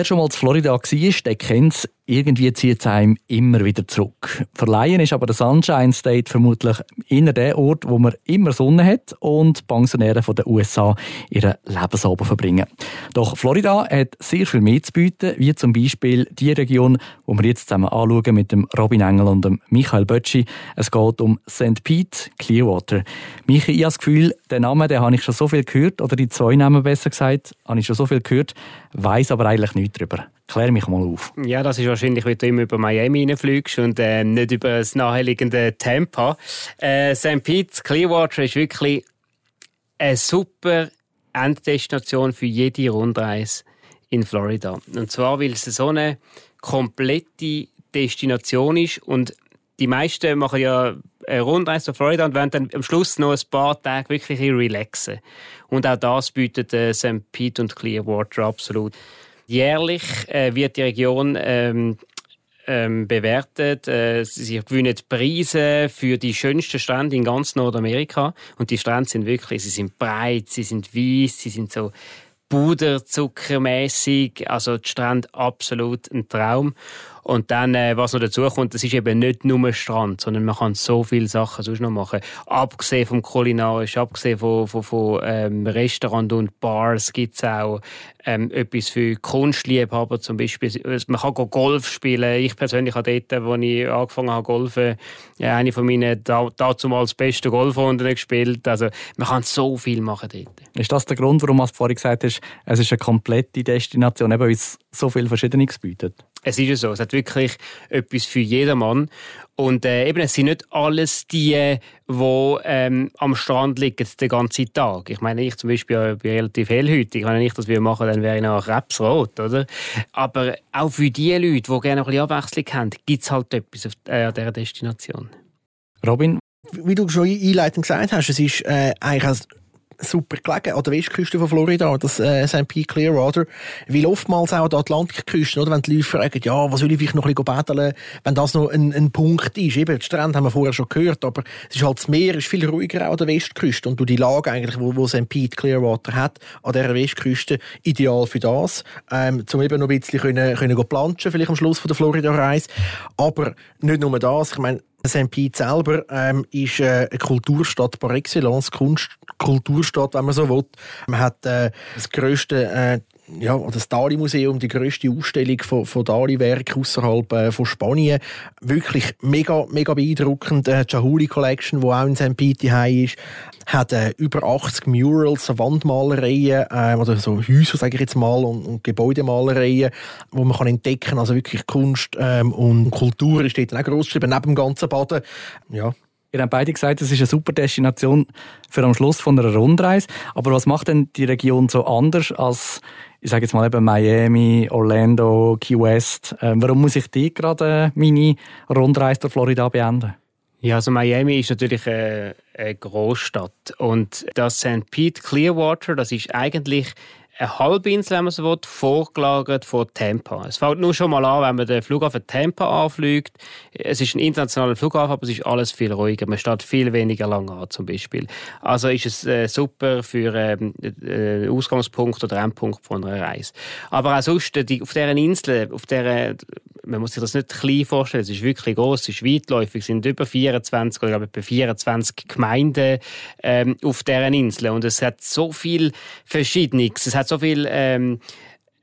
Wer schon mal in Florida war, der kennt es. Irgendwie zieht es einem immer wieder zurück. Verleihen ist aber der Sunshine State vermutlich inner der Ort, wo man immer Sonne hat und Pensionäre von den USA ihren Lebensabend verbringen. Doch Florida hat sehr viel mehr zu bieten, wie zum Beispiel die Region, wo wir jetzt zusammen anschauen mit dem Robin Engel und dem Michael Bötschi. Es geht um St. Pete, Clearwater. Michael, ich habe das Gefühl, den Namen den habe ich schon so viel gehört, oder die zwei Namen besser gesagt, habe ich schon so viel gehört, weiß aber eigentlich nichts darüber. Klär mich mal auf. Ja, das ist wahrscheinlich, weil du immer über Miami reinfliegst und äh, nicht über das naheliegende Tampa. Äh, St. Pete, Clearwater ist wirklich eine super Enddestination für jede Rundreise in Florida. Und zwar, weil es so eine komplette Destination ist und die meisten machen ja eine Rundreise nach Florida und wollen dann am Schluss noch ein paar Tage wirklich relaxen. Und auch das bietet äh, St. Pete und Clearwater absolut. Jährlich äh, wird die Region ähm, ähm, bewertet. Äh, sie gewinnen Preise für die schönsten Strände in ganz Nordamerika. Und die Strände sind wirklich, sie sind breit, sie sind weiß, sie sind so puderzuckermäßig. Also die Strände absolut ein Traum. Und dann, äh, was noch dazu kommt, das ist eben nicht nur Strand, sondern man kann so viele Sachen sonst noch machen. Abgesehen vom Kulinarisch, abgesehen von, von, von ähm, Restaurant und Bars gibt's auch ähm, etwas für Kunstliebhaber zum Beispiel. Man kann Golf spielen. Ich persönlich habe dort, wo ich angefangen habe golfen, ja, eine von meinen dazumals besten Golfrunden gespielt. Also man kann so viel machen dort. Ist das der Grund, warum du vorhin gesagt hast, es ist eine komplette Destination, eben weil es so viel Verschiedenes bietet? Es ist so. Es hat wirklich etwas für jedermann. Und äh, eben, es sind nicht alles die, die ähm, am Strand liegen den ganzen Tag. Ich meine, ich zum Beispiel bin relativ hellhütig. Wenn ich das machen dann wäre ich noch krebsrot, oder? Aber auch für die Leute, die gerne ein bisschen Abwechslung haben, gibt es halt etwas auf, äh, an dieser Destination. Robin? Wie du schon einleitend gesagt hast, es ist äh, eigentlich super gelegen. An der Westküste von Florida, das äh, St. Pete Clearwater, weil oftmals auch an der Atlantikküste, oder, wenn die Leute fragen, ja, was will ich vielleicht noch ein bisschen betteln, wenn das noch ein, ein Punkt ist, eben, die Strände haben wir vorher schon gehört, aber es ist halt das Meer ist viel ruhiger auch an der Westküste. Und du die Lage eigentlich, wo, wo St. Pete Clearwater hat, an dieser Westküste, ideal für das, ähm, zum eben noch ein bisschen können, können planschen, vielleicht am Schluss von der Florida-Reise, aber nicht nur das, ich meine, St. Pete selber ähm, ist äh, eine Kulturstadt par excellence, Kunst Kulturstadt, wenn man so will. Man hat äh, das grösste äh, ja, das Dali-Museum, die grösste Ausstellung von, von Dali-Werken außerhalb äh, von Spanien. Wirklich mega, mega beeindruckend. Äh, die Jahuli Collection, die auch in St. Pete ist, hat äh, über 80 Murals, Wandmalereien, äh, oder so Häuser, sage ich jetzt mal, und, und Gebäudemalereien, wo man kann entdecken Also wirklich Kunst ähm, und Kultur ist dort auch gross geschrieben, neben dem ganzen Baden. Ja, Ihr habt beide gesagt, es ist eine super Destination für am Schluss von einer Rundreise. Aber was macht denn die Region so anders als, ich sage jetzt mal eben Miami, Orlando, Key West? Ähm, warum muss ich die gerade meine Rundreise durch Florida beenden? Ja, also Miami ist natürlich eine, eine Großstadt und das St. Pete Clearwater, das ist eigentlich eine Halbinsel, wenn man so will, vorgelagert von Tampa. Es fällt nur schon mal an, wenn man den Flughafen Tampa anfliegt. Es ist ein internationaler Flughafen, aber es ist alles viel ruhiger. Man steht viel weniger lang an, zum Beispiel. Also ist es äh, super für ähm, äh, Ausgangspunkt oder Endpunkt von einer Reise. Aber auch sonst, die, auf dieser Insel, auf dieser, man muss sich das nicht klein vorstellen, es ist wirklich groß, es ist weitläufig, es sind über 24 oder ich, 24 Gemeinden ähm, auf dieser Insel und es hat so viel Verschiedenes. Es hat so viel ähm,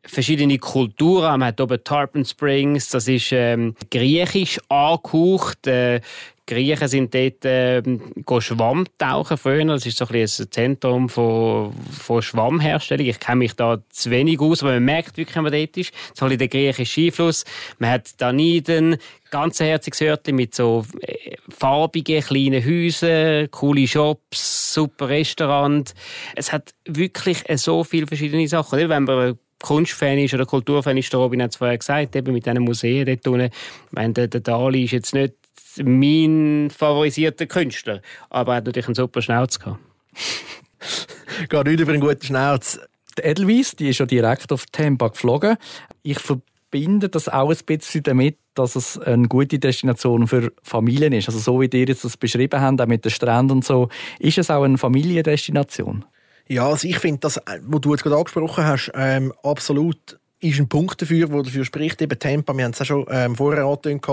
verschiedene Kulturen. Man hat oben Tarpon Springs, das ist ähm, griechisch angehaucht. Äh, Griechen sind dort äh, Schwammtauchen früher. Das ist so ein, ein Zentrum von, von Schwammherstellung. Ich kenne mich da zu wenig aus, aber man merkt wirklich, man dort ist. So ein der griechische Einfluss. Man hat Daniden, ganz herziges Örtchen mit so äh, farbigen kleinen Häusern, coole Shops, super Restaurant. Es hat wirklich so viele verschiedene Sachen. Wenn man Kunstfan ist oder Kulturfan ist, der Robin hat es vorher gesagt, eben mit diesen Museen dort unten. Ich meine, der, der Dali ist jetzt nicht mein favorisierter Künstler. Aber er hat natürlich einen super Schnauz gehabt. Geht nicht über einen guten Schnauz. Die Edelweiss, die ist ja direkt auf Tampa geflogen. Ich verbinde das auch ein bisschen damit, dass es eine gute Destination für Familien ist. Also so wie ihr jetzt das beschrieben habt, auch mit den Stränden und so, ist es auch eine Familiendestination? Ja, also ich finde das, was du jetzt gerade angesprochen hast, ähm, absolut ist ein Punkt dafür, der dafür spricht. Eben Tampa, wir haben es auch schon ähm, vorher angetönt,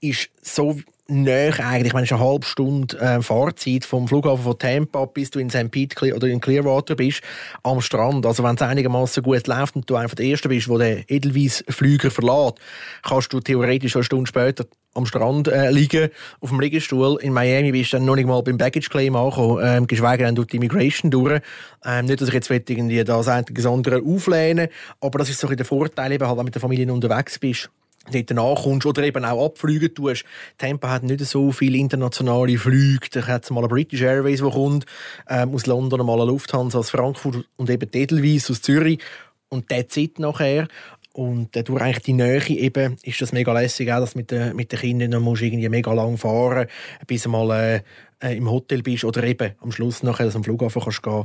ist so näher eigentlich, ich meine, es ist eine halbe Stunde äh, Fahrzeit vom Flughafen von Tampa bis du in St. Pete oder in Clearwater bist, am Strand. Also wenn es einigermaßen gut läuft und du einfach der Erste bist, der den Edelweiss-Flüger verlässt, kannst du theoretisch eine Stunde später am Strand äh, liegen, auf dem Liegestuhl. In Miami bist du dann noch nicht mal beim Baggage Claim angekommen, ähm, geschweige denn durch die Immigration durch. Ähm, nicht, dass ich jetzt irgendwie das eine andere auflehne, aber das ist so ein der Vorteil, eben halt, wenn du mit der Familie unterwegs bist dort nachkommst oder eben auch abfliegen tust. Tampa hat nicht so viele internationale Flüge. Da hat es mal eine British Airways, die kommt, ähm, aus London, mal eine Lufthansa aus Frankfurt und eben Edelweiss aus Zürich. Und der zieht nachher. Und äh, durch eigentlich die Nähe eben ist das mega lässig, auch dass mit den, mit den Kindern musst irgendwie mega lang fahren, bis du mal äh, äh, im Hotel bist oder eben am Schluss nachher, dass du am Flughafen kannst gehen.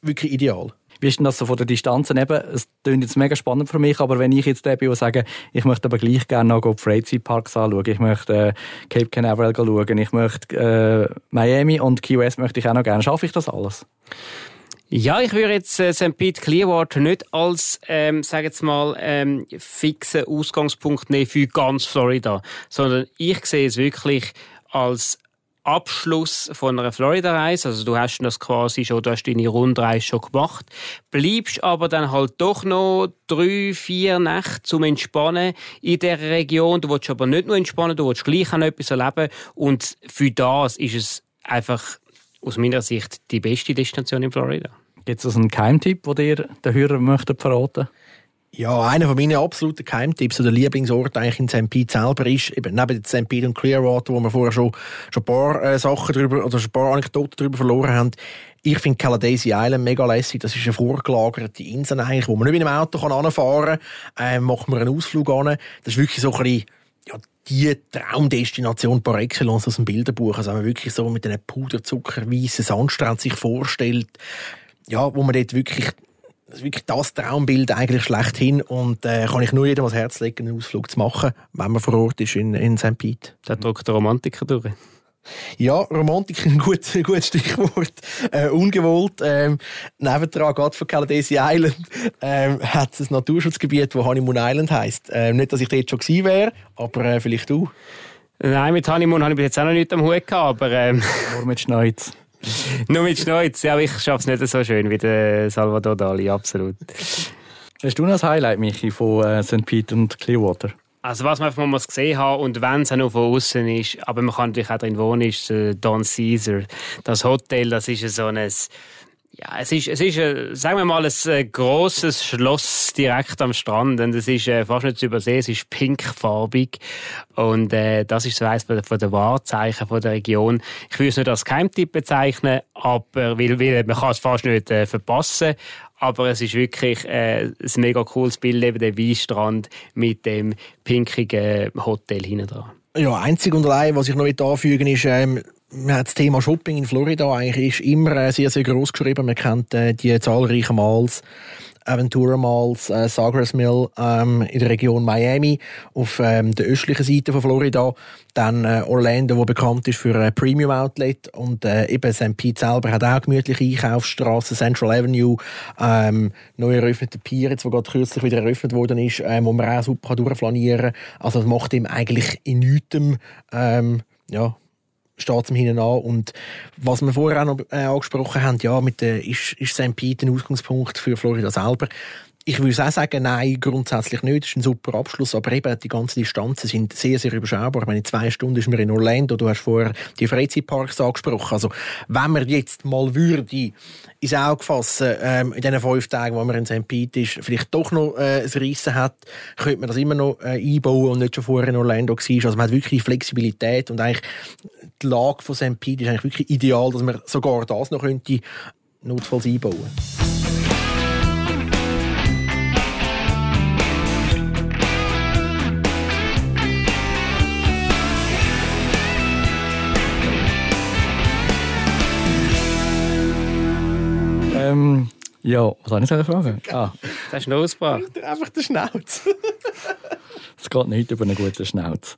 Wirklich ideal. Wie ist denn das so von der Distanz? Eben, es klingt jetzt mega spannend für mich, aber wenn ich jetzt der bin und sage, ich möchte aber gleich gerne noch die Freizeitparks anschauen, ich möchte äh, Cape Canaveral schauen, ich möchte äh, Miami und Key West möchte ich auch noch gerne. Schaffe ich das alles? Ja, ich würde jetzt äh, St. Pete Clearwater nicht als, ähm, sag jetzt mal, ähm, fixen Ausgangspunkt nehmen für ganz Florida, sondern ich sehe es wirklich als Abschluss von einer Florida-Reise, also du hast das quasi schon, du hast deine Rundreise schon gemacht, bleibst aber dann halt doch noch drei, vier Nächte zum Entspannen in der Region. Du willst aber nicht nur entspannen, du willst gleich auch noch etwas erleben und für das ist es einfach aus meiner Sicht die beste Destination in Florida. Gibt es also einen Keimtipp, den ihr den Hörern möchtet verraten ja, einer von meinen absoluten Keimtipps oder Lieblingsort eigentlich in St. Pete selber ist, eben neben St. Pete und Clearwater, wo wir vorher schon, schon ein paar äh, Sachen drüber, oder schon ein paar Anekdoten drüber verloren haben. Ich finde Caladesi Island mega lässig. Das ist eine vorgelagerte Insel eigentlich, wo man nicht mit einem Auto kann kann. Äh, macht man einen Ausflug an. Das ist wirklich so ein bisschen, ja, die Traumdestination par excellence aus dem Bilderbuch. Also wenn man wirklich so mit einem puderzuckerweißen Sandstrand sich vorstellt, ja, wo man dort wirklich das ist wirklich das Traumbild eigentlich schlechthin und äh, kann ich nur jedem ans Herz legen, einen Ausflug zu machen, wenn man vor Ort ist in, in St. Pete. Da drückt der Romantiker durch. Ja, Romantik ein gutes, gutes Stichwort. Äh, ungewollt. Ähm, nebendran, gerade von Caladesi Island, ähm, hat es ein Naturschutzgebiet, das Honeymoon Island heisst. Ähm, nicht, dass ich dort schon gewesen wäre, aber äh, vielleicht du. Nein, mit Honeymoon habe ich jetzt auch noch nicht am Hut gehabt, aber... Ähm... Nur mit Schneuz. Nur mit Schneuz. Ja, ich schaffe es nicht so schön wie der Salvador Dali, absolut. Hast du noch ein Highlight, Michi, von äh, St. Peter und Clearwater? Also was man einfach mal gesehen hat und wenn es auch noch von außen ist, aber man kann natürlich auch drin wohnen, ist äh, Don Caesar. Das Hotel, das ist so ein ja, es ist, es ist, äh, sagen wir mal, ein äh, grosses Schloss direkt am Strand und es ist äh, fast nicht zu übersehen, es ist pinkfarbig und äh, das ist so eines von der Wahrzeichen von der Region. Ich würde es nicht als Keimtipp bezeichnen, aber weil, weil man kann es fast nicht äh, verpassen, aber es ist wirklich äh, ein mega cooles Bild, eben der Weinstrand mit dem pinkigen Hotel hinten dran. Ja, einzig und allein, was ich noch anfügen ist, ähm, das Thema Shopping in Florida eigentlich ist immer äh, sehr, sehr groß geschrieben. Man kennt äh, die zahlreichen Malls, Aventura Malls, äh, Sagres Mill ähm, in der Region Miami auf ähm, der östlichen Seite von Florida. Dann äh, Orlando, wo bekannt ist für ein Premium Outlet und äh, eben St. Pete selber hat auch gemütliche Einkaufsstraßen, Central Avenue, ähm, neu eröffnete Pier, jetzt, wo gerade kürzlich wieder eröffnet worden ist, ähm, wo man auch super durchflanieren kann. Also das macht ihm eigentlich in nichts ähm, ja, steht es hinten an. Und was wir vorher auch noch äh, angesprochen haben, ja, mit der, ist, ist St. Pete ein Ausgangspunkt für Florida selber? Ich würde auch sagen, nein, grundsätzlich nicht. Das ist ein super Abschluss. Aber eben, die ganzen Distanzen sind sehr, sehr überschaubar. Ich meine, zwei Stunden ist man in Orlando. Du hast vorher die Freizeitparks angesprochen. Also, wenn man jetzt mal würde ins Auge fassen, ähm, in diesen fünf Tagen, wo man in St. Pete ist, vielleicht doch noch äh, ein Rissen hat, könnte man das immer noch äh, einbauen und nicht schon vorher in Orlando war. Also, man hat wirklich Flexibilität und eigentlich die Lage von St. Pete ist eigentlich wirklich ideal, dass man sogar das noch könnte notfalls einbauen könnte. Ja, was soll ich sagen? Fragen? Ah. Der Schnauzbach. Einfach der Schnauz. Es geht nicht über einen guten Schnauz.